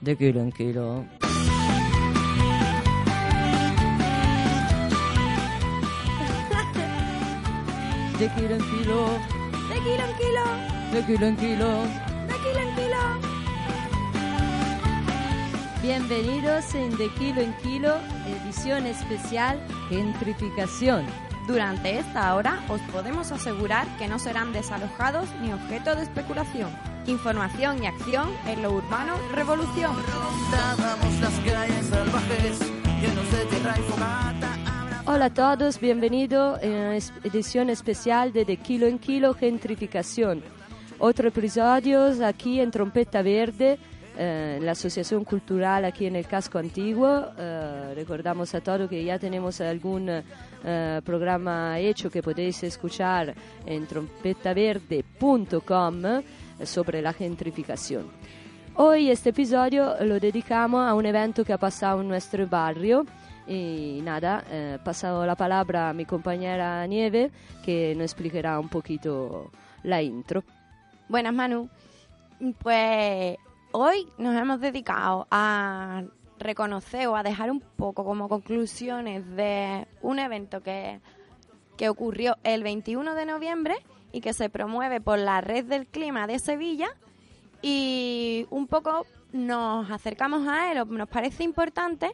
De kilo en kilo. De kilo en kilo. De kilo en kilo. De kilo en kilo. De kilo en kilo. Bienvenidos en De Kilo en Kilo, edición especial Gentrificación. Durante esta hora os podemos asegurar que no serán desalojados ni objeto de especulación. Información y acción en lo urbano revolución. Hola a todos, bienvenido en la es- edición especial de De Kilo en Kilo Gentrificación. Otro episodio aquí en Trompeta Verde, eh, la Asociación Cultural aquí en el Casco Antiguo. Eh, recordamos a todos que ya tenemos algún eh, programa hecho que podéis escuchar en trompetaverde.com sobre la gentrificación. Hoy este episodio lo dedicamos a un evento que ha pasado en nuestro barrio. Y nada, paso la palabra a mi compañera Nieve, que nos explicará un poquito la intro. Buenas, Manu. Pues hoy nos hemos dedicado a reconocer o a dejar un poco como conclusiones de un evento que, que ocurrió el 21 de noviembre y que se promueve por la Red del Clima de Sevilla y un poco nos acercamos a él, nos parece importante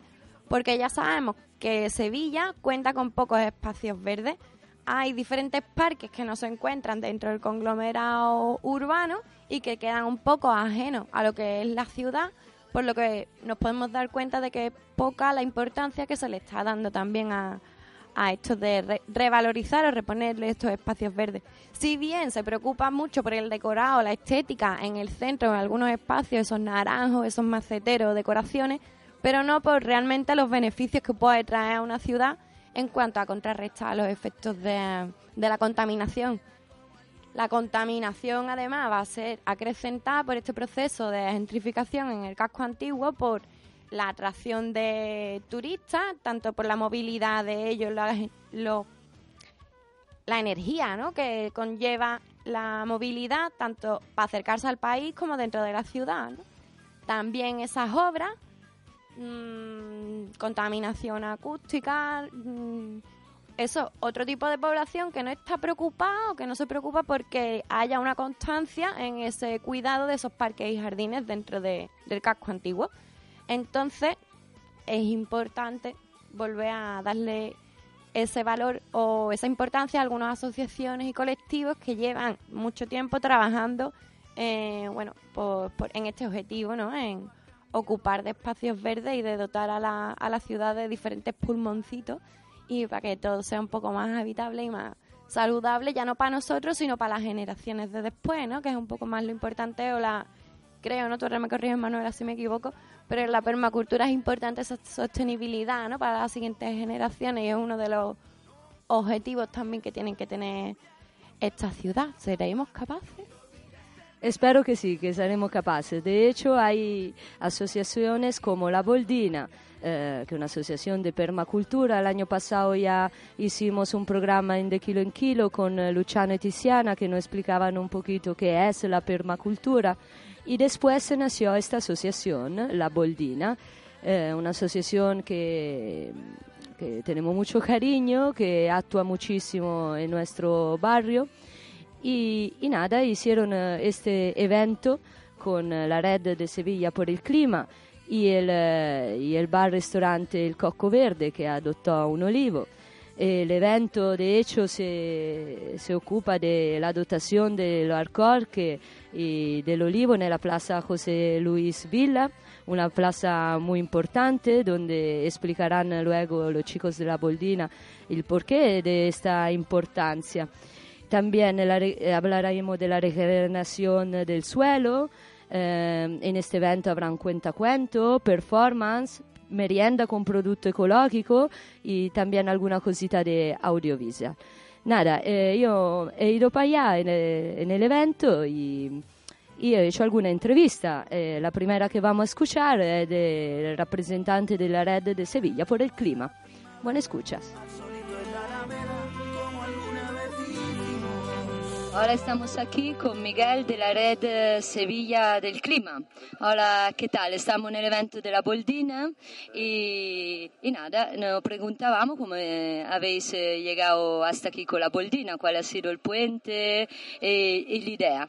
porque ya sabemos que Sevilla cuenta con pocos espacios verdes. Hay diferentes parques que no se encuentran dentro del conglomerado urbano y que quedan un poco ajenos a lo que es la ciudad, por lo que nos podemos dar cuenta de que es poca la importancia que se le está dando también a, a esto de re- revalorizar o reponerle estos espacios verdes. Si bien se preocupa mucho por el decorado, la estética en el centro, en algunos espacios, esos naranjos, esos maceteros, decoraciones, pero no por realmente los beneficios que puede traer a una ciudad en cuanto a contrarrestar los efectos de, la contaminación. La contaminación además va a ser acrecentada por este proceso de gentrificación en el casco antiguo por la atracción de turistas, tanto por la movilidad de ellos, la, energía ¿no? que conlleva la movilidad, tanto para acercarse al país como dentro de la ciudad. También esas obras, mm, contaminación acústica, mm, eso, otro tipo de población que no está preocupada o que no se preocupa porque haya una constancia en ese cuidado de esos parques y jardines dentro de- del casco antiguo. Entonces, es importante volver a darle ese valor o esa importancia a algunas asociaciones y colectivos que llevan mucho tiempo trabajando eh, bueno, por- en este objetivo, ¿no? En ocupar de espacios verdes y de dotar a la, a la ciudad de diferentes pulmoncitos y para que todo sea un poco más habitable y más saludable, ya no para nosotros, sino para las generaciones de después, ¿no? Que es un poco más lo importante o la, creo, ¿no? Tú ahora me corriges, Manuela, si me equivoco, pero la permacultura es importante esa sostenibilidad, ¿no? Para las siguientes generaciones y es uno de los objetivos también que tienen que tener esta ciudad. ¿Seremos capaces? Espero que sí, que seremos capaces. De hecho, hay asociaciones como La Boldina, eh, que es una asociación de permacultura. El año pasado ya hicimos un programa en De Kilo en Kilo con eh, Luciano y Tiziana que nos explicaban un poquito qué es la permacultura. Y después nació esta asociación, La Boldina, eh, una asociación que que tenemos mucho cariño, que actúa muchísimo en nuestro barrio. Y, y nada, hicieron este evento con la red de Sevilla por el clima y el, y el bar-restaurante El Coco Verde que adoptó un olivo. El evento, de hecho, se, se ocupa de la dotación del alcorque y del olivo en la Plaza José Luis Villa, una plaza muy importante donde explicarán luego los chicos de la Boldina el porqué de esta importancia. También re- hablaremos de la regeneración del suelo, Eh, en este evento habrán cuentacuento, performance, merienda con producto ecológico y también alguna cosita de audiovisual. Nada, eh, yo he ido para allá en en el evento y, y, he hecho alguna entrevista. Eh, la primera que vamos a escuchar es del representante de la red de Sevilla por el clima. Buenas escuchas. Ahora estamos aquí con Miguel de la red eh, Sevilla del Clima. Hola, ¿qué tal? Estamos en el evento de la Boldina y, y nada, nos preguntábamos cómo eh, habéis eh, llegado hasta aquí con la Boldina, cuál ha sido el puente y, la idea.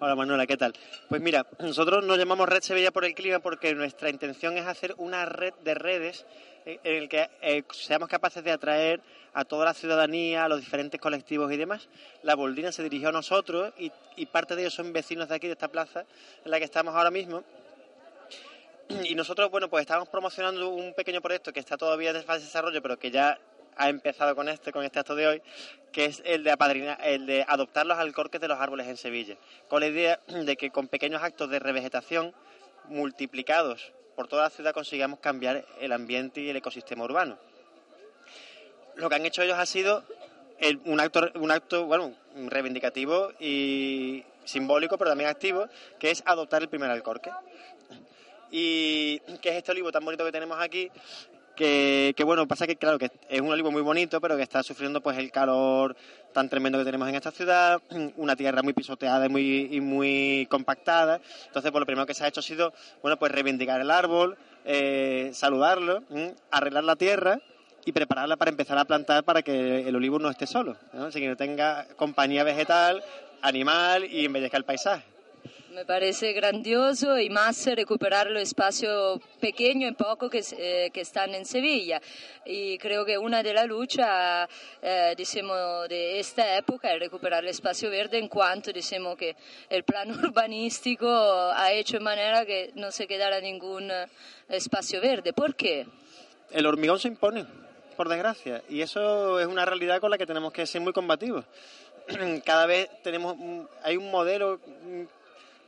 Hola Manuela, ¿qué tal? Pues mira, nosotros nos llamamos Red Sevilla por el Clima porque nuestra intención es hacer una red de redes en el que seamos capaces de atraer a toda la ciudadanía, a los diferentes colectivos y demás. La Boldina se dirigió a nosotros y, parte de ellos son vecinos de aquí, de esta plaza en la que estamos ahora mismo. Y nosotros, bueno, pues estamos promocionando un pequeño proyecto que está todavía en fase de desarrollo, pero que ya ha empezado con este, con este acto de hoy, que es el de, el de adoptar los alcorques de los árboles en Sevilla, con la idea de que con pequeños actos de revegetación multiplicados por toda la ciudad consigamos cambiar el ambiente y el ecosistema urbano lo que han hecho ellos ha sido un acto, un acto, bueno, reivindicativo y simbólico, pero también activo, que es adoptar el primer alcorque. Y que es este olivo tan bonito que tenemos aquí, que, bueno, pasa que claro que es un olivo muy bonito, pero que está sufriendo pues el calor tan tremendo que tenemos en esta ciudad, una tierra muy pisoteada y muy, y muy compactada. Entonces, pues lo primero que se ha hecho ha sido, bueno, pues reivindicar el árbol, eh, saludarlo, arreglar la tierra y prepararla para empezar a plantar para que el olivo no esté solo, así que no tenga compañía vegetal, animal y embellezca el paisaje. Me parece grandioso y más recuperar los espacios pequeños y poco que, eh, que, están en Sevilla. Y creo que una de las luchas eh, de esta época es recuperar el espacio verde en cuanto decimos que el plan urbanístico ha hecho de manera que no se quedara ningún espacio verde. ¿Por qué? El hormigón se impone por desgracia. Y eso es una realidad con la que tenemos que ser muy combativos. Cada vez tenemos, hay un modelo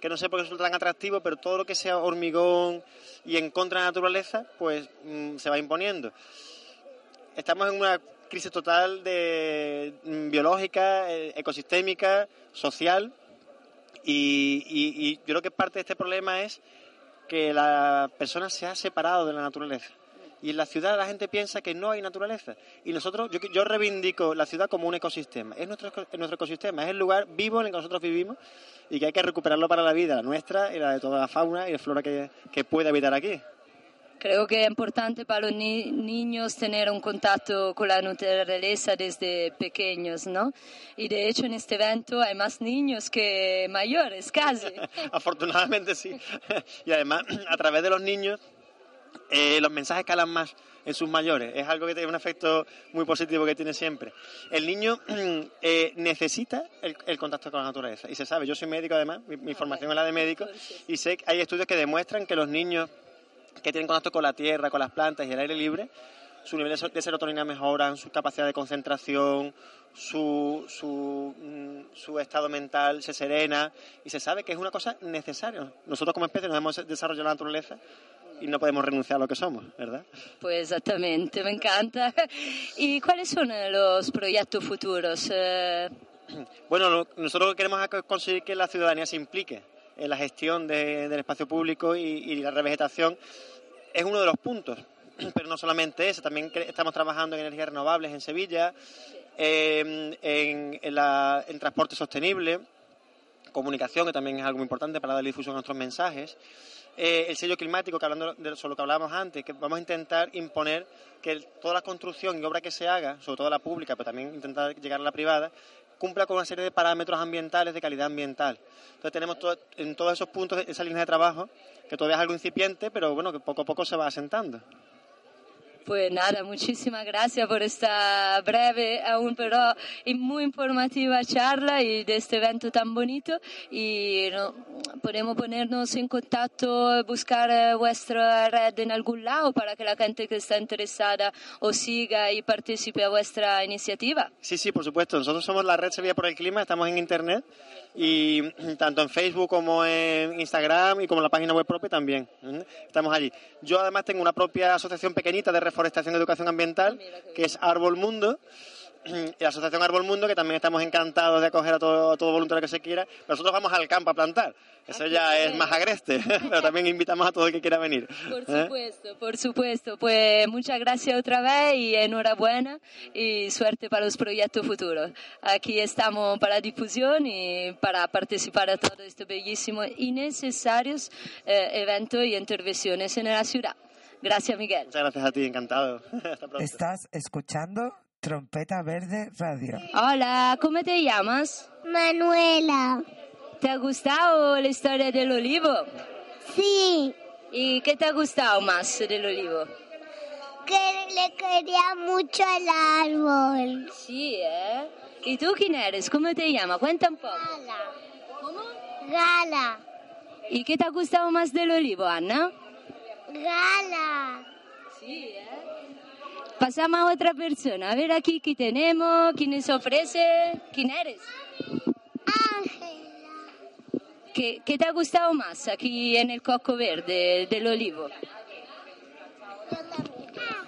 que no sé por qué resulta tan atractivo, pero todo lo que sea hormigón y en contra de la naturaleza, pues mm, se va imponiendo. Estamos en una crisis total de mm, biológica, eh, ecosistémica, social, y, y yo creo que parte de este problema es que la persona se ha separado de la naturaleza y en la ciudad la gente piensa que no hay naturaleza. Y nosotros, yo, yo reivindico la ciudad como un ecosistema. Es nuestro, nuestro ecosistema, es el lugar vivo en el que nosotros vivimos y que hay que recuperarlo para la vida, la nuestra y la de toda la fauna y la flora que, que puede habitar aquí. Creo que es importante para los niños tener un contacto con la naturaleza desde pequeños, ¿no? Y de hecho en este evento hay más niños que mayores, casi. Afortunadamente sí. Y además, a través de los niños eh, los mensajes calan más en sus mayores. Es algo que tiene un efecto muy positivo que tiene siempre. El niño eh, necesita el, contacto con la naturaleza. Y se sabe, yo soy médico además, mi, formación es la de médico, y sé que hay estudios que demuestran que los niños que tienen contacto con la tierra, con las plantas y el aire libre, su nivel de serotonina mejoran, su capacidad de concentración, su, su, mm, su, estado mental se serena y se sabe que es una cosa necesaria. Nosotros como especie nos hemos desarrollado la naturaleza y no podemos renunciar a lo que somos, ¿verdad? Pues exactamente, me encanta. ¿Y cuáles son los proyectos futuros? Eh, bueno, nosotros queremos conseguir que la ciudadanía se implique en la gestión del espacio público y, la revegetación. Es uno de los puntos, pero no solamente eso, también estamos trabajando en energías renovables en Sevilla, en, en transporte sostenible, comunicación, que también es algo muy importante para dar difusión a nuestros mensajes. Eh, el sello climático, que hablando de lo que hablábamos antes, que vamos a intentar imponer que toda la construcción y obra que se haga, sobre todo la pública, pero también intentar llegar a la privada, cumpla con una serie de parámetros ambientales de calidad ambiental. Entonces tenemos en todos esos puntos esa línea de trabajo, que todavía es algo incipiente, pero bueno, que poco a poco se va asentando. Pues nada, muchísimas gracias por esta breve, aún pero muy informativa charla y de este evento tan bonito. Y no, podemos ponernos en contacto, buscar eh, vuestra red en algún lado para que la gente que está interesada os siga y participe a vuestra iniciativa. Sí, sí, por supuesto. Nosotros somos la red Sevilla por el Clima, estamos en Internet y tanto en Facebook como en Instagram y como en la página web propia también. ¿eh? Estamos allí. Yo además tengo una propia asociación pequeñita de reforestación y educación ambiental que es Árbol Mundo y la Asociación Árbol Mundo, que también estamos encantados de acoger a todo, a todo voluntario que se quiera. Nosotros vamos al campo a plantar, eso ya es más agreste, pero también invitamos a todo el que quiera venir. Por ¿eh? supuesto, por supuesto. Pues muchas gracias otra vez y enhorabuena y suerte para los proyectos futuros. Aquí estamos para difusión y para participar a todo este bellísimo y necesarios eh, eventos y intervenciones en la ciudad. Gracias, Miguel. Muchas gracias a ti, encantado. Hasta pronto. Estás escuchando Trompeta Verde Radio. Hola, ¿cómo te llamas? Manuela. ¿Te ha gustado la historia del olivo? Sí, ¿Y qué te ha gustado más del olivo? que le quería mucho al árbol. Sí, ¿eh? ¿Y tú quién eres? ¿Cómo te llamas? Cuenta un poco. Gala. ¿Cómo? Gala. ¿Y qué te ha gustado más del olivo, Ana? Gala. Sí, ¿eh? Pasamos a otra persona. A ver aquí qué tenemos, quién nos ofrece. ¿Quién eres? Ángela. ¿Qué, qué te ha gustado más aquí en el coco verde del olivo?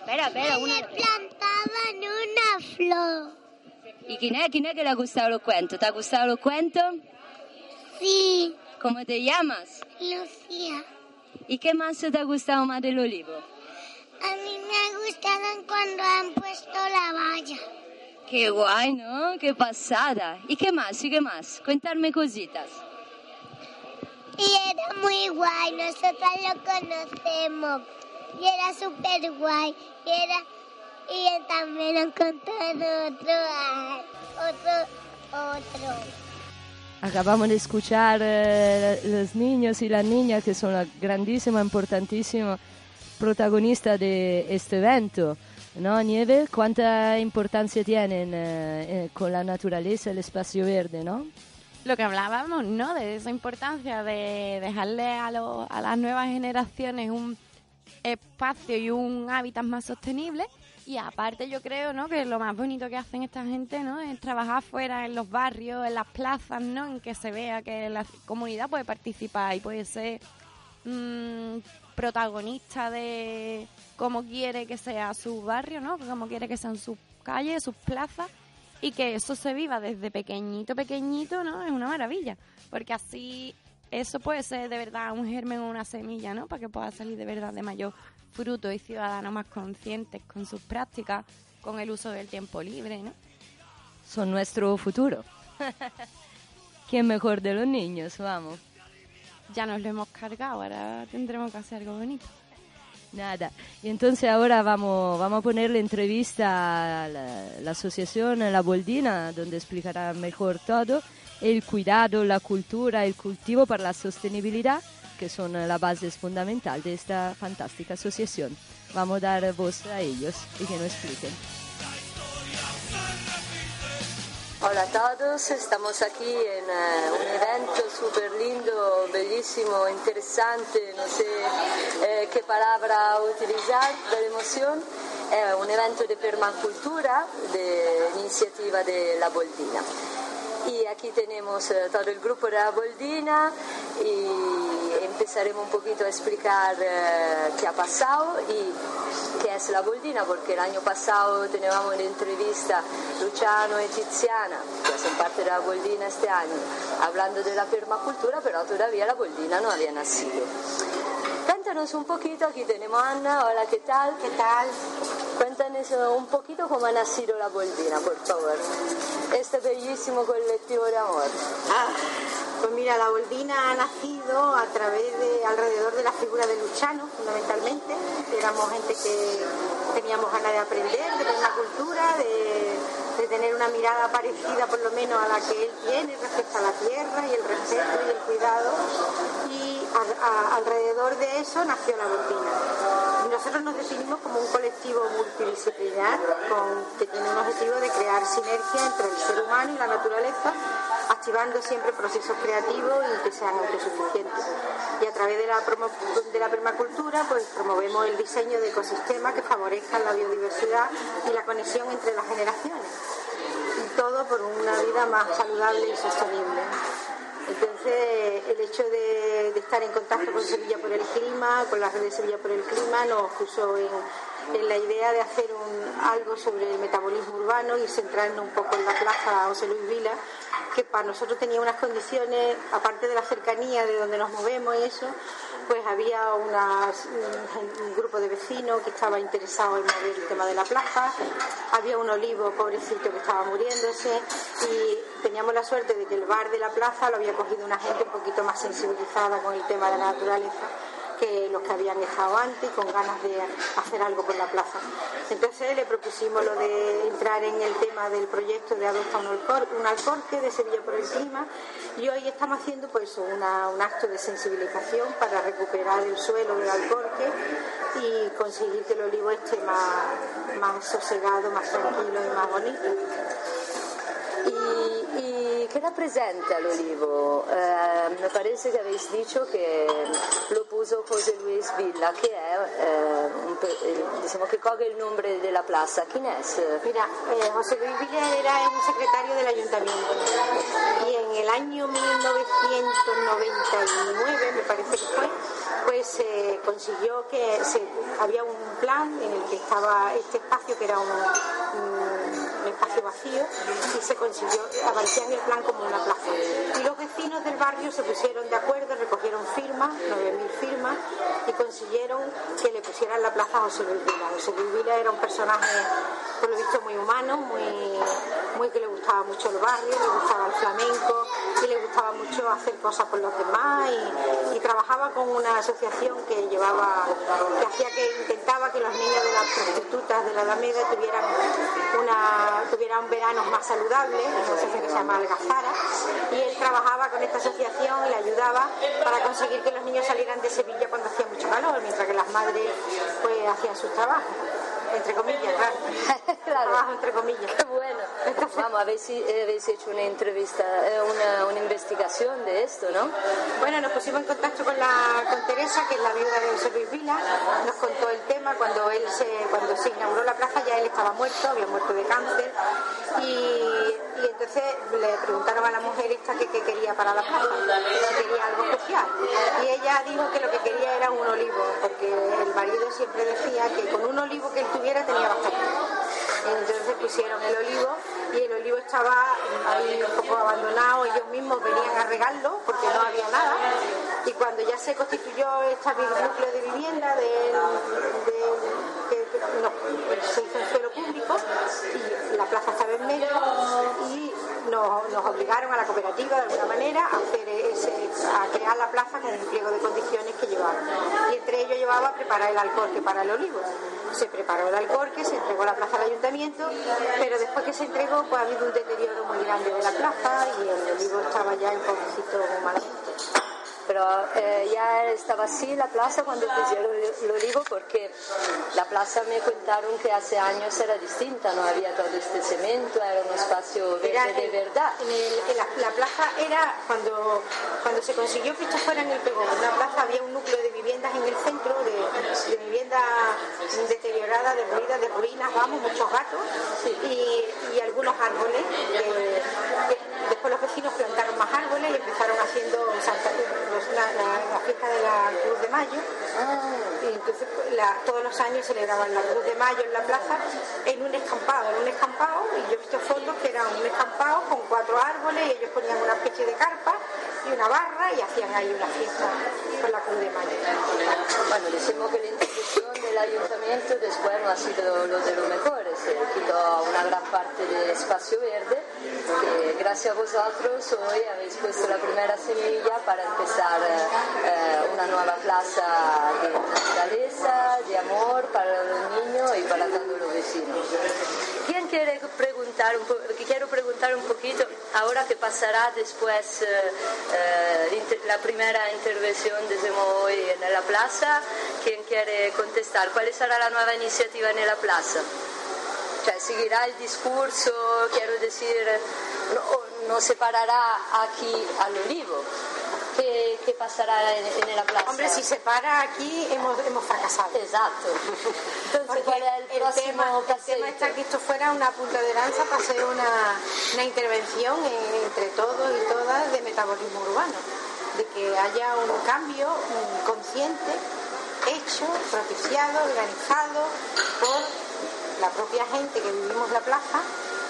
Espera, espera, una... plantaban una flor. ¿Y quién es? ¿Quién es que le ha gustado los cuentos? ¿Te ha gustado los cuentos? Sí, ¿Cómo te llamas? Lucía. ¿Y qué más te ha gustado más del olivo? A mí me gustaban cuando han puesto la valla. Qué guay, ¿no? Qué pasada. ¿Y qué más? ¿Y qué más? Cuéntame cositas. Y era muy guay, nosotros lo conocemos. Y era súper guay. Y, era, y él también nos contó otro, ah, otro, otro. Acabamos de escuchar eh, los niños y las niñas que son la grandísima, importantísima protagonista de este evento. ¿No, Nieve? ¿Cuánta importancia tienen eh, eh, con la naturaleza, el espacio verde, no? Lo que hablábamos, ¿no? De esa importancia de dejarle a, lo- a las nuevas generaciones un espacio y un hábitat más sostenible. Y aparte yo creo, ¿no? Que lo más bonito que hacen esta gente, ¿no? Es trabajar fuera en los barrios, en las plazas, ¿no? En que se vea que la comunidad puede participar y puede ser mm, protagonista de cómo quiere que sea su barrio, ¿no? Cómo quiere que sean sus calles, sus plazas y que eso se viva desde pequeñito, pequeñito, ¿no? Es una maravilla, porque así eso puede ser de verdad un germen o una semilla, ¿no? Para que pueda salir de verdad de mayor fruto y ciudadanos más conscientes con sus prácticas, con el uso del tiempo libre, ¿no? Son nuestro futuro. ¿Quién mejor de los niños? Vamos. Ya nos lo hemos cargado, ahora tendremos que hacer algo bonito. Nada. Y entonces ahora vamos, vamos a ponerle entrevista a la, la asociación La Boldina, donde explicará mejor todo, el cuidado, la cultura, el cultivo para la sostenibilidad, que son la base fundamental de esta fantástica asociación. Vamos a dar voz a ellos y que nos expliquen. Hola a todos, estamos aquí en eh, un evento súper lindo, bellísimo, interesante, no sé eh, qué palabra utilizar de emoción. Es un evento de permacultura de iniciativa de La Boldina. Y aquí tenemos eh, todo el grupo de La Boldina y empezaremos un poquito a explicar eh, qué ha pasado y qué es La Boldina, porque el año pasado teníamos una entrevista Luciano y Tiziana, que son parte de La Boldina este año, hablando de la permacultura, pero todavía La Boldina no había nacido. Cuéntanos un poquito, aquí tenemos a Ana, hola, ¿qué tal? ¿Qué tal? Cuéntanos un poquito cómo ha nacido La Boldina, por favor. Este bellísimo colectivo de amor. Ah, Boldina ha nacido a través de, alrededor de la figura de Luchano, fundamentalmente. Éramos gente que teníamos ganas de aprender, de una cultura, de, tener una mirada parecida por lo menos a la que él tiene respecto a la tierra y el respeto y el cuidado. Y alrededor de eso nació la Boldina. Y nosotros nos definimos como un colectivo multidisciplinar que tiene un objetivo de crear sinergia entre el ser humano y la naturaleza, activando siempre procesos creativos y que sean autosuficientes. Y a través de la, de la permacultura pues promovemos el diseño de ecosistemas que favorezcan la biodiversidad y la conexión entre las generaciones. Y todo por una vida más saludable y sostenible. Entonces, el hecho de, estar en contacto con Sevilla por el clima, con la red de Sevilla por el clima, nos puso en, la idea de hacer algo sobre el metabolismo urbano y centrarnos un poco en la plaza José Luis Vila, que para nosotros tenía unas condiciones, aparte de la cercanía de donde nos movemos y eso, pues había un, grupo de vecinos que estaba interesado en mover el tema de la plaza, había un olivo pobrecito que estaba muriéndose y teníamos la suerte de que el bar de la plaza lo había cogido una gente un poquito más sensibilizada con el tema de la naturaleza que los que habían estado antes con ganas de hacer algo por la plaza. Entonces le propusimos lo de entrar en el tema del proyecto de Adopta un, un Alcorque de Sevilla por el Clima y hoy estamos haciendo pues un acto de sensibilización para recuperar el suelo del Alcorque y conseguir que el olivo esté más, más sosegado, más tranquilo y más bonito. ¿Y, qué representa el olivo? Eh, me parece que habéis dicho que lo puso José Luis Villa, que es, eh, un, diciamo que coge el nombre de la plaza. ¿Quién es? Mira, eh, José Luis Villa era un secretario del ayuntamiento y en el año 1999, me parece que fue, pues se consiguió que se, había un plan en el que estaba este espacio que era un espacio vacío y se consiguió, en el plan como una plaza. Y los vecinos del barrio se pusieron de acuerdo, recogieron firmas, 9.000 firmas, y consiguieron que le pusieran la plaza a José Luis Vila. José Luis Vila era un personaje, por lo visto, muy humano, muy, muy que le gustaba mucho el barrio, le gustaba el flamenco y le gustaba mucho hacer cosas por los demás y, y trabajaba con una asociación que llevaba, que hacía que intentaba que los niños de las prostitutas de la Alameda tuvieran una, tuvieran veranos más saludables, una asociación que se llama Algazara, y él trabajaba con esta asociación y le ayudaba para conseguir que los niños salieran de Sevilla cuando hacía mucho calor, mientras que las madres pues hacían sus trabajos entre comillas, claro. claro. Trabajo entre comillas. Qué bueno. Vamos, habéis, habéis hecho una entrevista, eh, una, una, investigación de esto, ¿no? Bueno, nos pusimos en contacto con, la, con Teresa, que es la viuda de José Luis Vila, nos contó el tema cuando él se, cuando se inauguró la plaza ya él estaba muerto, había muerto de cáncer y, y entonces le preguntaron a la mujer esta que, quería para la plaza, si quería algo especial y ella dijo que lo que quería era un olivo, porque el marido siempre decía que con un olivo que él tuviera tenía bastante. Entonces pusieron el olivo y el olivo estaba ahí un poco abandonado, ellos mismos venían a regarlo porque no había nada. Y cuando ya se constituyó este núcleo de vivienda de, se hizo en suelo público y la plaza estaba en medio nos, obligaron a la cooperativa de alguna manera a crear la plaza con un pliego de condiciones que llevaba. Y entre ellos llevaba preparar el alcorque para el olivo. Se preparó el alcorque, se entregó la plaza al ayuntamiento, pero después que se entregó pues ha habido un deterioro muy grande de la plaza y el olivo estaba ya un poquito malamente pero eh, ya estaba así la plaza cuando pusieron el olivo porque la plaza me contaron que hace años era distinta, no había todo este cemento, era un espacio verde de verdad. la, plaza era cuando, cuando se consiguió que esto fuera en el Pegón, en la plaza había un núcleo de viviendas en el centro, de, de viviendas deterioradas, derruidas, de ruinas, vamos, muchos gatos y, y algunos árboles. Después los vecinos plantaron más árboles y empezaron haciendo Santa, la, fiesta de la Cruz de Mayo. Y entonces pues, todos los años celebraban la Cruz de Mayo en la plaza en un escampado, en un escampado, y yo he visto fondos que eran un escampado con cuatro árboles y ellos ponían una especie de carpa y una barra y hacían ahí una fiesta con la Cruz de Mayo. Bueno, decimos que la institución del ayuntamiento después no ha sido lo de los mejores, se quitó una gran parte del espacio verde, que gracias a vosotros hoy habéis puesto la primera semilla para empezar eh, una nueva plaza de naturaleza, de amor para los niños y para todos los vecinos. ¿Quién quiere preguntar un quiero preguntar un poquito, ahora que pasará después eh, eh, la primera intervención desde hoy en la plaza, ¿quién quiere contestar? ¿Cuál será la nueva iniciativa en la plaza? Cioè, seguirá el discurso, quiero decir, no, no se parará aquí al olivo. ¿Qué, qué pasará en, en la plaza? Hombre, si se para aquí hemos, hemos fracasado. Exacto. Entonces, Porque ¿cuál es el, el próximo tema, el tema está que esto fuera una punta de lanza para hacer una, una intervención entre todos y todas de metabolismo urbano, de que haya un cambio consciente, hecho, propiciado, organizado por la propia gente que vivimos la plaza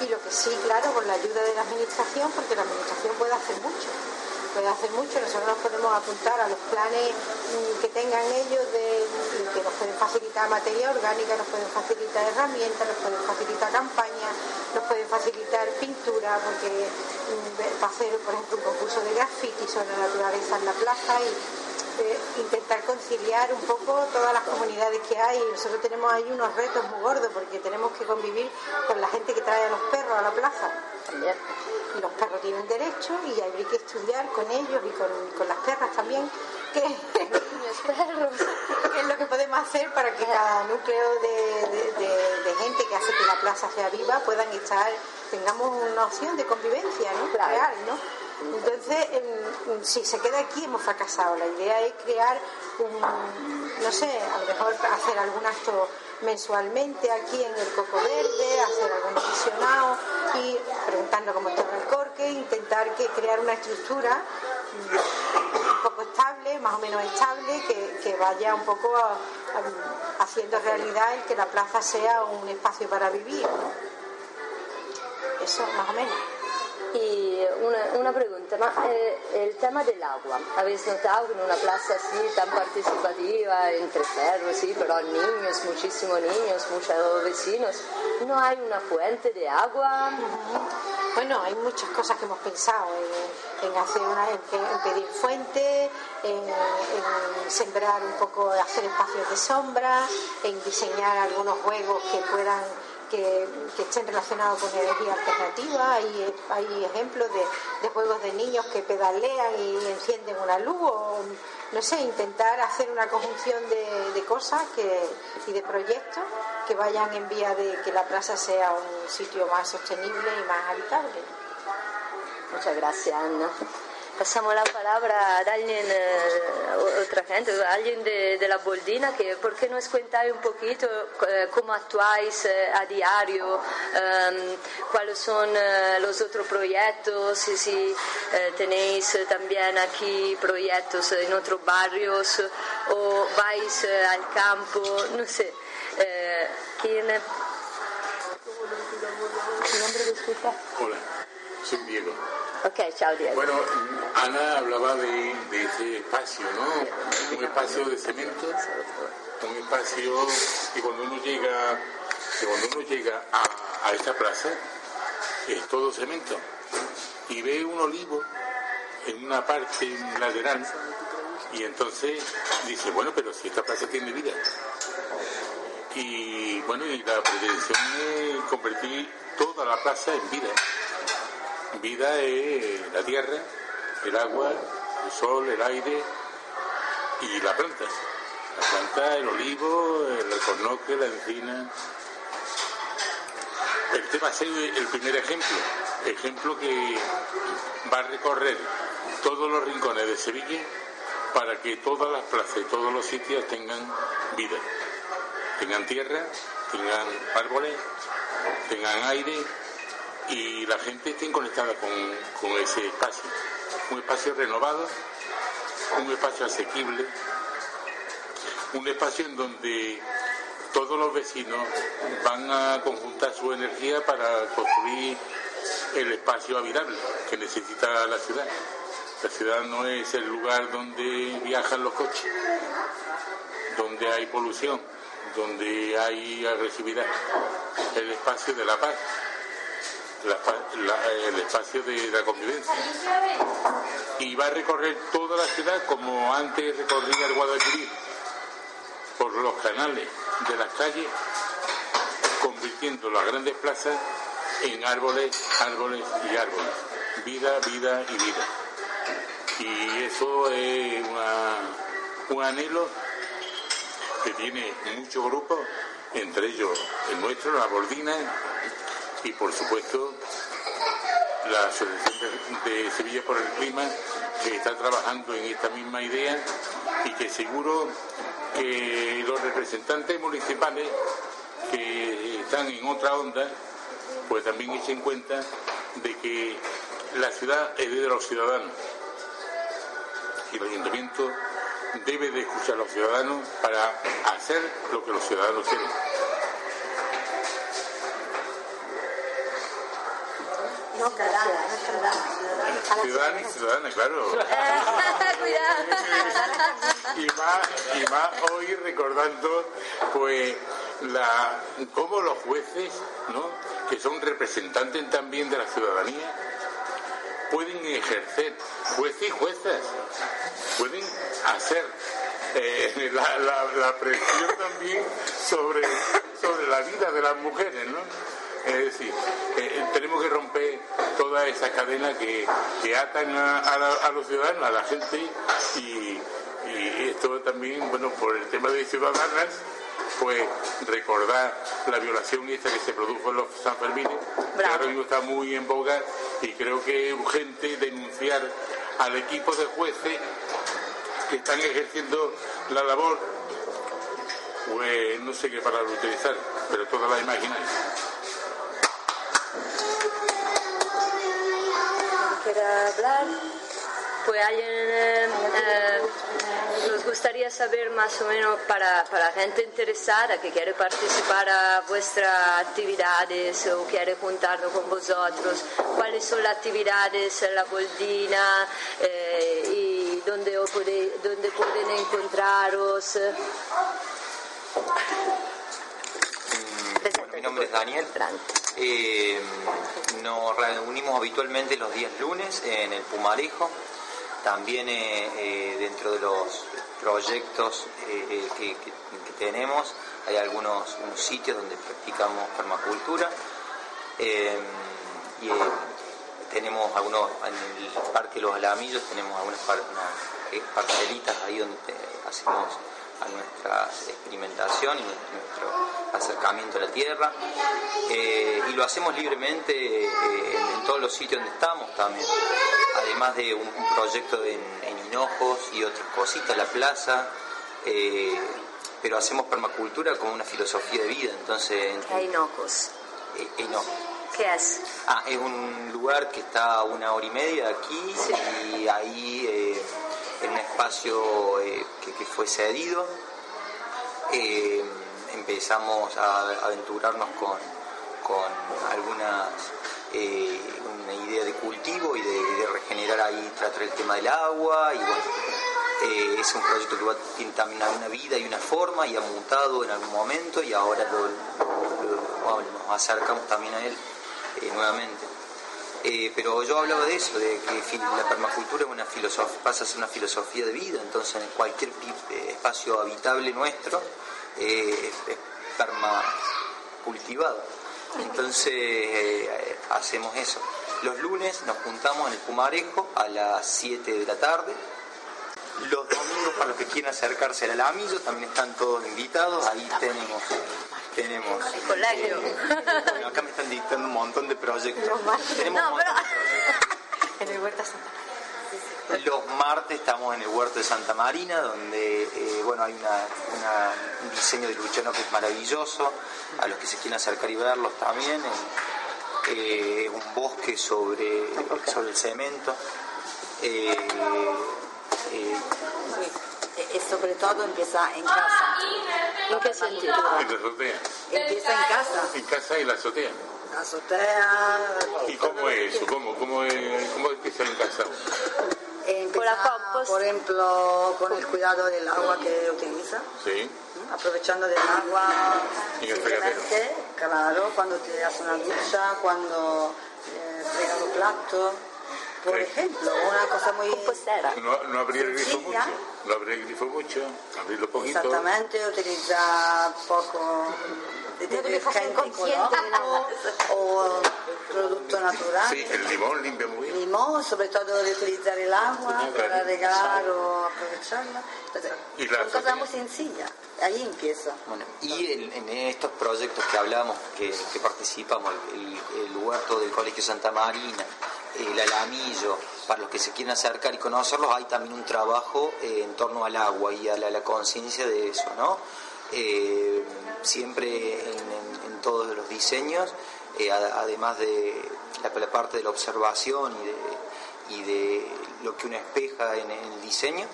y lo que sí, claro, con la ayuda de la administración, porque la administración puede hacer mucho puede hacer mucho, nosotros nos podemos apuntar a los planes mm, que tengan ellos de, que nos pueden facilitar materia orgánica, nos pueden facilitar herramientas, nos pueden facilitar campañas, nos pueden facilitar pintura, porque mm, va a hacer, por ejemplo, un concurso de graffiti sobre la naturaleza en la plaza y eh, intentar conciliar un poco todas las comunidades que hay. Nosotros tenemos ahí unos retos muy gordos porque tenemos que convivir con la gente que trae a los perros a la plaza. Y los perros tienen derecho y hay que estudiar con ellos y con, con las perras también qué, qué es lo que podemos hacer para que cada núcleo de, de- de- de gente que hace que la plaza sea viva puedan estar, tengamos una opción de convivencia ¿no? real, ¿no? Entonces, em, si se queda aquí hemos fracasado. La idea es crear un, no sé, a lo mejor hacer algún acto mensualmente aquí en el Coco Verde, hacer algún visionado y preguntando cómo está el corque, intentar que crear una estructura un poco estable, más o menos estable, que, vaya un poco haciendo realidad el que la plaza sea un espacio para vivir. Eso, más o menos. Y una, una pregunta, ma eh, el tema del agua, ¿habéis notado que en una plaza así tan participativa, entre perros, sí, pero niños, muchísimos niños, muchos vecinos, no hay una fuente de agua? Bueno, hay muchas cosas que hemos pensado en, en hacer una, en, en pedir fuentes, en, en sembrar un poco, hacer espacios de sombra, en diseñar algunos juegos que puedan que, estén relacionados con energía alternativa. Hay, hay ejemplos de, de juegos de niños que pedalean y encienden una luz o no sé, intentar hacer una conjunción de, de cosas y de proyectos que vayan en vía de que la plaza sea un sitio más sostenible y más habitable. Muchas gracias, Ana. Pasamos la palabra a alguien, eh, otra gente, a alguien de, de la Boldina, que ¿por qué nos contáis un poquito eh, cómo actuáis eh, a diario, cuáles son eh, los otros proyectos, si, si, eh, tenéis eh, también aquí proyectos en otros barrios o vais eh, al campo, no sé. Eh, ¿Quién? ¿Tu nombre, disculpa? Hola, soy Diego. Bueno, Ana hablaba de, ese espacio, ¿no? Un espacio de cemento, un espacio que cuando uno llega, que cuando uno llega a, a esta plaza es todo cemento y ve un olivo en una parte lateral y entonces dice, bueno, pero si esta plaza tiene vida. Y bueno, y la pretensión es convertir toda la plaza en vida. Vida es la tierra, el agua, el sol, el aire y la planta. La planta, el olivo, el alcornoque, la encina. El tema es el primer ejemplo. Ejemplo que va a recorrer todos los rincones de Sevilla para que todas las plazas y todos los sitios tengan vida. Tengan tierra, tengan árboles, tengan aire y la gente esté conectada con, con ese espacio. Un espacio renovado, un espacio asequible, un espacio en donde todos los vecinos van a conjuntar su energía para construir el espacio habitable que necesita la ciudad. La ciudad no es el lugar donde viajan los coches, donde hay polución, donde hay agresividad. El espacio de la paz, la el espacio de la convivencia. Y va a recorrer toda la ciudad como antes recorría el Guadalquivir, por los canales de las calles convirtiendo las grandes plazas en árboles, árboles y árboles. Vida, vida y vida. Y eso es una, un anhelo que tiene muchos grupos, entre ellos el nuestro, la Bordina, y por supuesto la Asociación de, Sevilla por el Clima, que está trabajando en esta misma idea y que seguro que los representantes municipales que están en otra onda, pues también echen cuenta de que la ciudad es de los ciudadanos y el ayuntamiento debe de escuchar a los ciudadanos para hacer lo que los ciudadanos quieren. No, ciudadana, ciudadana. Ciudadana y ciudadana, claro. y más, y más hoy recordando pues la cómo los jueces, ¿no? que son representantes también de la ciudadanía, pueden ejercer, jueces y juezas, pueden hacer eh, la, la- la presión también sobre, sobre la vida de las mujeres, ¿no? Es decir, eh, tenemos que romper toda esa cadena que, que atan a, a la- a los ciudadanos, a la gente, y, y esto también, bueno, por el tema de ciudadanas, pues recordar la violación esta que se produjo en los Sanfermines, que ahora mismo está muy en boga, y creo que es urgente denunciar al equipo de jueces que están ejerciendo la labor, pues no sé qué palabra utilizar, pero todas las imagináis. Hablar. Pues alguien eh, eh, nos gustaría saber más o menos para, para gente interesada que quiere participar a vuestras actividades o quiere juntarnos con vosotros, cuáles son las actividades en la Boldina eh, y dónde, pode- dónde pueden encontraros. Bueno, mi nombre es Daniel. Eh, nos reunimos habitualmente los días lunes en el Pumarejo. También eh, eh, dentro de los proyectos que, tenemos hay algunos unos sitios donde practicamos permacultura. Y tenemos algunos, en el Parque Los Alamillos tenemos algunas par- unas, parcelitas ahí donde hacemos a nuestra experimentación y nuestro acercamiento a la tierra. Eh, y lo hacemos libremente eh, en, en todos los sitios donde estamos también. Además de un, un proyecto en, en Hinojos y otras cositas, la plaza. eh, pero hacemos permacultura como una filosofía de vida, entonces... ¿Qué hay Hinojos? Eh, Hinojos. ¿Qué es? Ah, es un lugar que está a una hora y media de aquí y ahí en un espacio eh, que, fue cedido eh, empezamos a aventurarnos con, con algunas eh, una idea de cultivo y de, regenerar ahí, tratar el tema del agua y bueno, es un proyecto que va, tiene también una vida y una forma y ha mutado en algún momento y ahora lo, nos acercamos también a él nuevamente. Eh, pero yo hablaba de eso, de que la permacultura es una filosofía, pasa a ser una filosofía de vida, entonces en cualquier eh, espacio habitable nuestro eh, es, permacultivado. Entonces eh, hacemos eso. Los lunes nos juntamos en el Pumarejo a las 7 de la tarde. Los domingos para los que quieran acercarse al Alamillo también están todos invitados. Ahí tenemos tenemos bueno, acá me montón de proyectos. Tenemos un montón de proyectos. En el Huerta Santa Los martes estamos en el Huerto de Santa Marina, donde eh, bueno hay una, una- un diseño de Luciano que es maravilloso, a los que se quieren acercar y verlos también. eh, eh, un bosque sobre, sobre el cemento. eh, eh, E sobre todo empieza en casa. La azotea. Empieza en casa. En casa y la azotea. ¿Y cómo es eso? ¿Cómo, cómo, es, cómo empieza en casa? Empieza, por ejemplo, con el cuidado del agua que utiliza. Sí. Aprovechando del agua. En el Simplemente, claro, cuando te haces una ducha, cuando eh, fregas los platos. Por Sí. ejemplo, una cosa muy... No, no abrir el grifo mucho. No abrir el grifo mucho. Abrirlo poquito. Exactamente, utiliza poco No debe tener ser gente consciente de nada. o producto natural. Sí, el limón limpia muy bien. Limón, sobre todo de utilizar el agua para regar o aprovecharla. Entonces, Y son cosas muy sencillas. Ahí empieza. Bueno, y en, en estos proyectos que hablamos, que, que participamos, el, el huerto del Colegio Santa Marina, el alamillo, para los que se quieren acercar y conocerlos, hay también un trabajo eh, en torno al agua y a la, la conciencia de eso, ¿no? Eh, siempre en, en- todos los diseños, eh, además de la, parte de la observación y de, y de lo que uno espeja en el diseño,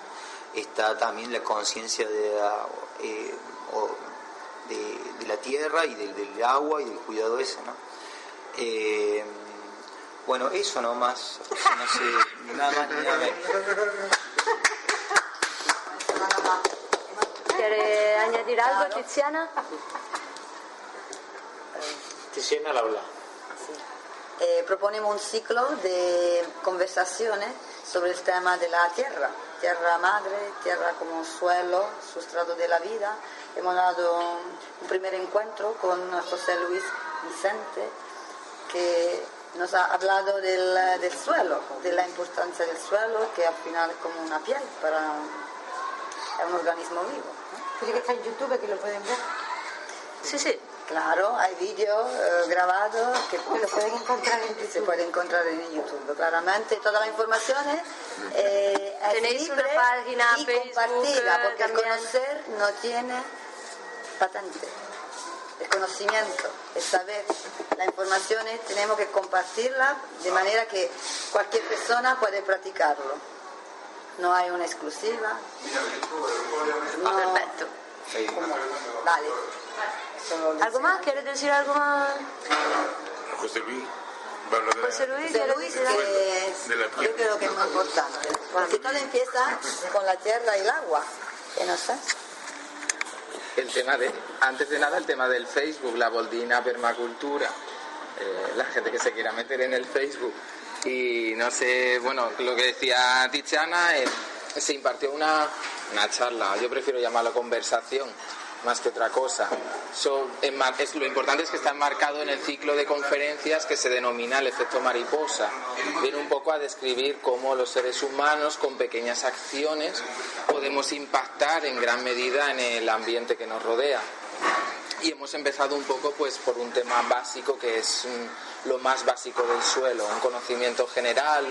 está también la conciencia de, la, eh, de, la tierra y del, agua y del cuidado ese, ¿no? Eh, bueno, eso no sé, nada más, nada más. ¿Quiere añadir algo, Tiziana? Tiziana al habla. Eh, proponemos un ciclo de conversaciones sobre el tema de la tierra, tierra madre, tierra como suelo, sustrato de la vida. Hemos dado un primer encuentro con José Luis Vicente, que nos ha hablado del, del suelo, de la importancia del suelo, que al final es como una piel para es un organismo vivo. Dice que está en YouTube, que lo pueden ver. Sí, sí. Claro, hay vídeos eh, grabados que lo pueden encontrar en YouTube. Se puede encontrar en YouTube, claramente. Todas las informaciones eh, es Tenéis libre una página, y Facebook, compartida, porque el también. conocer no tiene patente. El conocimiento, el saber, las informaciones tenemos que compartirlas de manera que cualquier persona puede practicarlo. No hay una exclusiva. No, Perfecto. Vale. ¿Algo más? ¿Quieres decir algo más? José Luis José Luis, José ¿quieres Luis, es- de la yo creo que es muy importante, porque todo empieza con la tierra y el agua, que no sé. El tema de, antes de nada, el tema del Facebook, la boldina permacultura, eh, la gente que se quiera meter en el Facebook. Y no sé, bueno, lo que decía Tiziana, eh, se impartió una, una charla, yo prefiero llamarlo conversación más que otra cosa. So, es, lo importante es que está enmarcado en el ciclo de conferencias que se denomina el efecto mariposa. Viene un poco a describir cómo los seres humanos con pequeñas acciones podemos impactar en gran medida en el ambiente que nos rodea. Y hemos empezado un poco pues por un tema básico que es mm, lo más básico del suelo, un conocimiento general,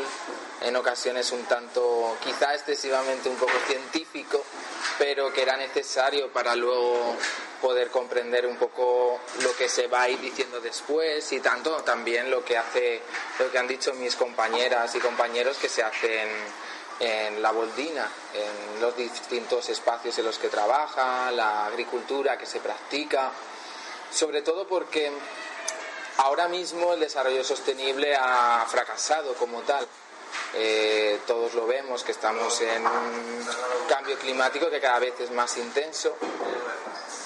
en ocasiones un tanto quizá excesivamente un poco científico, pero que era necesario para luego poder comprender un poco lo que se va a ir diciendo después y tanto también lo que hace lo que han dicho mis compañeras y compañeros que se hacen en la boldina, en los distintos espacios en los que trabaja, la agricultura que se practica, sobre todo porque ahora mismo el desarrollo sostenible ha fracasado como tal. Eh, todos lo vemos que estamos en un cambio climático que cada vez es más intenso.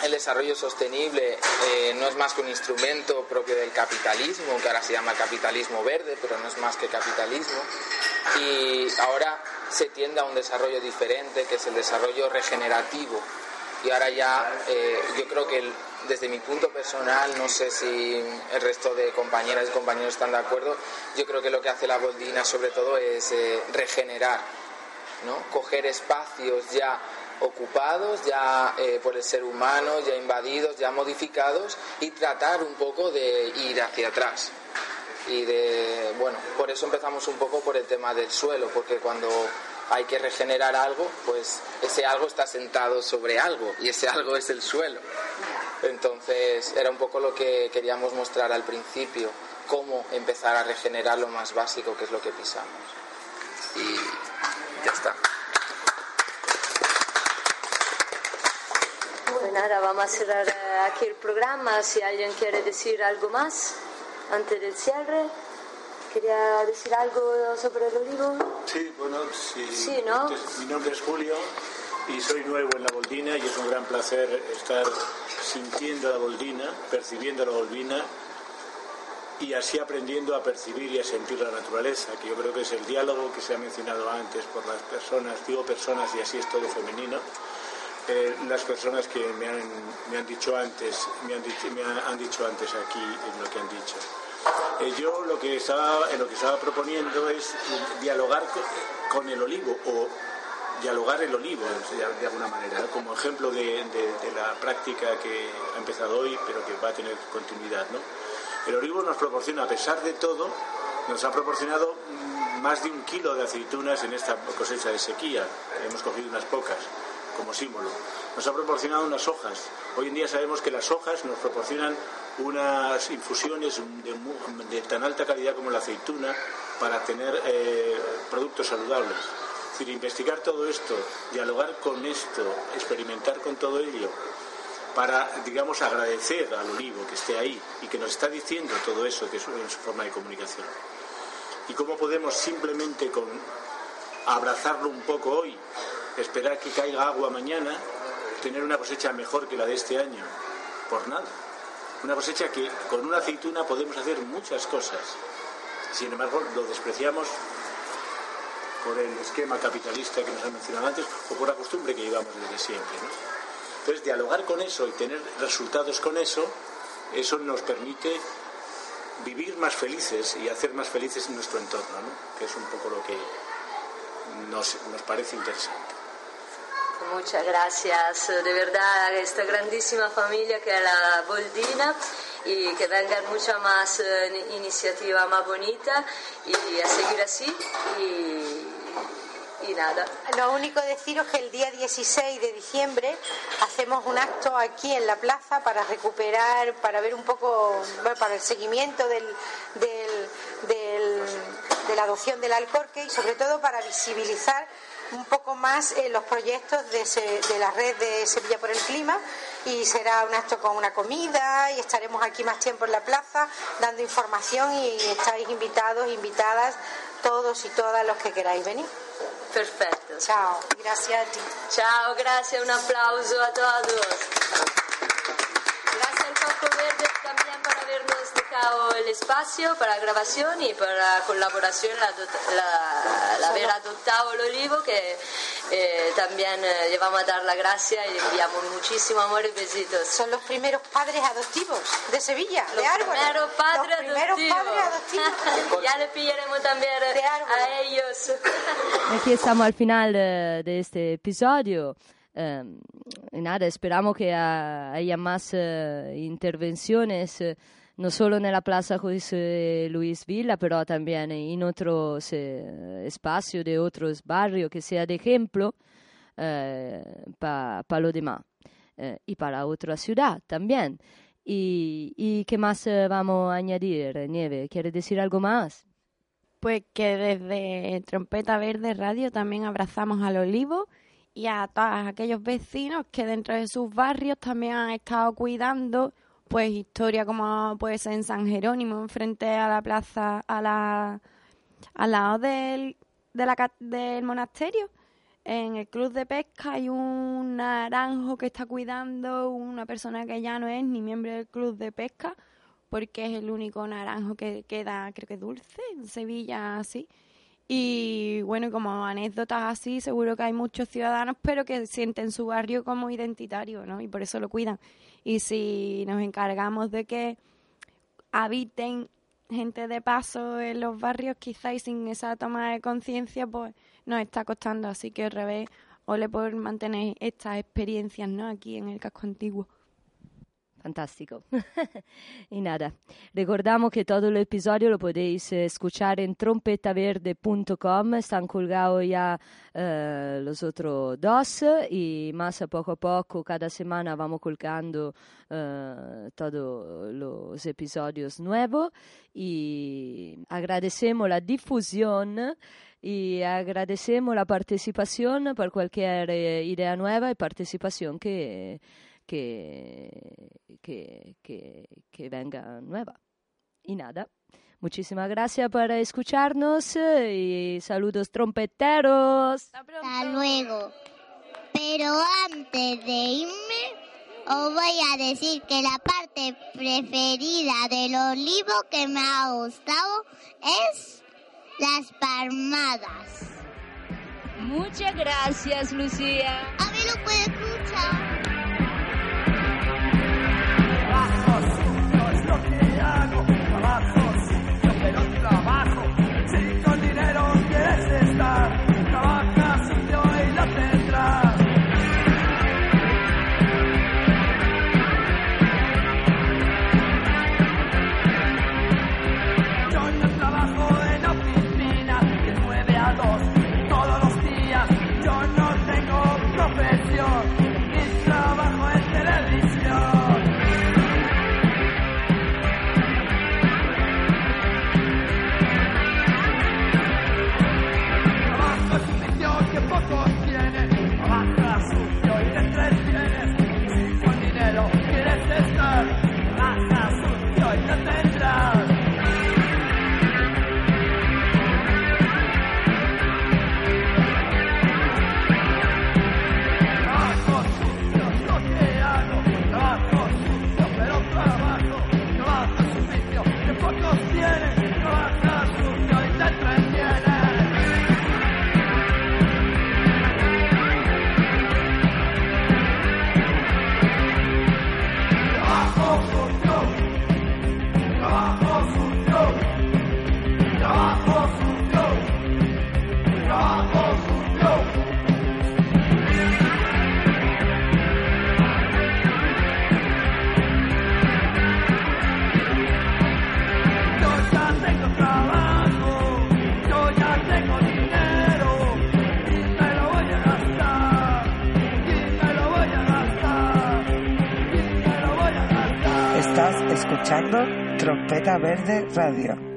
El desarrollo sostenible eh, no es más que un instrumento propio del capitalismo, que ahora se llama capitalismo verde, pero no es más que capitalismo. Y ahora se tiende a un desarrollo diferente, que es el desarrollo regenerativo. Y ahora ya eh, yo creo que el- desde mi punto personal, no sé si el resto de compañeras y compañeros están de acuerdo, yo creo que lo que hace la boldina sobre todo es eh, regenerar, ¿no? coger espacios ya ocupados ya eh, por el ser humano, ya invadidos, ya modificados y tratar un poco de ir hacia atrás. Y de, bueno, por eso empezamos un poco por el tema del suelo, porque cuando hay que regenerar algo, pues ese algo está sentado sobre algo y ese algo es el suelo. Entonces era un poco lo que queríamos mostrar al principio, cómo empezar a regenerar lo más básico que es lo que pisamos. Y ya está. Bueno, ahora vamos a cerrar aquí el programa. Si alguien quiere decir algo más antes del cierre. ¿Quería decir algo sobre el olivo? Sí, bueno, sí. Sí, ¿no? Entonces, mi nombre es Julio y soy nuevo en la Boldina y es un gran placer estar sintiendo la Boldina, percibiendo la Boldina y así aprendiendo a percibir y a sentir la naturaleza, que yo creo que es el diálogo que se ha mencionado antes por las personas, digo personas y así es todo femenino, eh, las personas que me han, me han dicho antes, me han dicho, me han dicho antes aquí en lo que han dicho. Eh, yo lo que estaba, lo que estaba proponiendo es dialogar con, el olivo o dialogar el olivo de, alguna manera, como ejemplo de, la práctica que ha empezado hoy, pero que va a tener continuidad. ¿no? El olivo nos proporciona, a pesar de todo, nos ha proporcionado más de un kilo de aceitunas en esta cosecha de sequía. Hemos cogido unas pocas como símbolo. Nos ha proporcionado unas hojas. Hoy en día sabemos que las hojas nos proporcionan unas infusiones de, tan alta calidad como la aceituna para tener eh, productos saludables. Es decir, investigar todo esto, dialogar con esto, experimentar con todo ello, para, digamos, agradecer al olivo que esté ahí y que nos está diciendo todo eso que es en su forma de comunicación. Y cómo podemos simplemente con abrazarlo un poco hoy, esperar que caiga agua mañana, tener una cosecha mejor que la de este año, por nada. Una cosecha que con una aceituna podemos hacer muchas cosas. Sin embargo, lo despreciamos por el esquema capitalista que nos han mencionado antes o por la costumbre que llevamos desde siempre. Entonces, dialogar con eso y tener resultados con eso, eso nos permite vivir más felices y hacer más felices nuestro entorno, que es un poco lo que nos, nos parece interesante. Muchas gracias, de verdad, a esta grandísima familia que es la Boldina y que vengan mucha más eh, iniciativa más bonita y a seguir así y, nada. Lo único deciros que el día 16 de diciembre hacemos un acto aquí en la plaza para recuperar, para ver un poco, para el seguimiento del, del, de la adopción del alcorque y sobre todo para visibilizar un poco más eh, los proyectos de, la red de Sevilla por el Clima y será un acto con una comida y estaremos aquí más tiempo en la plaza dando información y estáis invitados, invitadas, todos y todas los que queráis venir. Perfecto. Chao, gracias a ti. Chao, gracias, un aplauso a todos. Dejado el espacio para grabación y para la colaboración, la, haber adoptado el olivo, que eh, también eh, llevamos a dar la gracia y enviamos muchísimo amor y besitos. Son los primeros padres adoptivos de Sevilla, los de Primeros padres los primeros padres adoptivos. ya le pillaremos también a ellos. Aquí estamos al final de, de este episodio. Eh, nada, esperamos que haya más eh, intervenciones, eh, no solo en la Plaza José Luis Villa, pero también en otros espacios de otros barrios, que sea de ejemplo para pa lo demás y para otra ciudad también. ¿Y, ¿Y qué más vamos a añadir, Nieve? ¿Quiere decir algo más? Pues que desde Trompeta Verde Radio también abrazamos al olivo y a todos aquellos vecinos que dentro de sus barrios también han estado cuidando pues historia como puede ser en San Jerónimo, frente a la plaza, a la, al lado del, del monasterio. En el club de pesca hay un naranjo que está cuidando una persona que ya no es ni miembro del club de pesca, porque es el único naranjo que queda, creo que dulce, en Sevilla, así. Y bueno, como anécdotas así, seguro que hay muchos ciudadanos, pero que sienten su barrio como identitario, ¿no? Y por eso lo cuidan. Y si nos encargamos de que habiten gente de paso en los barrios, quizás sin esa toma de conciencia, pues nos está costando. Así que al revés, ole por mantener estas experiencias, ¿no? Aquí en el casco antiguo. Fantástico. y nada, recordamos que todo el episodio lo podéis eh, escuchar en trompetaverde.com. Están colgados ya eh, los otros dos y más a poco a poco, cada semana vamos colgando eh, todos los episodios nuevos y agradecemos la difusión y agradecemos la participación por cualquier idea nueva y participación que que, que, venga nueva. Y nada, muchísimas gracias por escucharnos y saludos trompeteros. Hasta luego. Pero antes de irme, os voy a decir que la parte preferida del olivo que me ha gustado es las palmadas. Muchas gracias, Lucía. A ver, lo puede escuchar. Radio.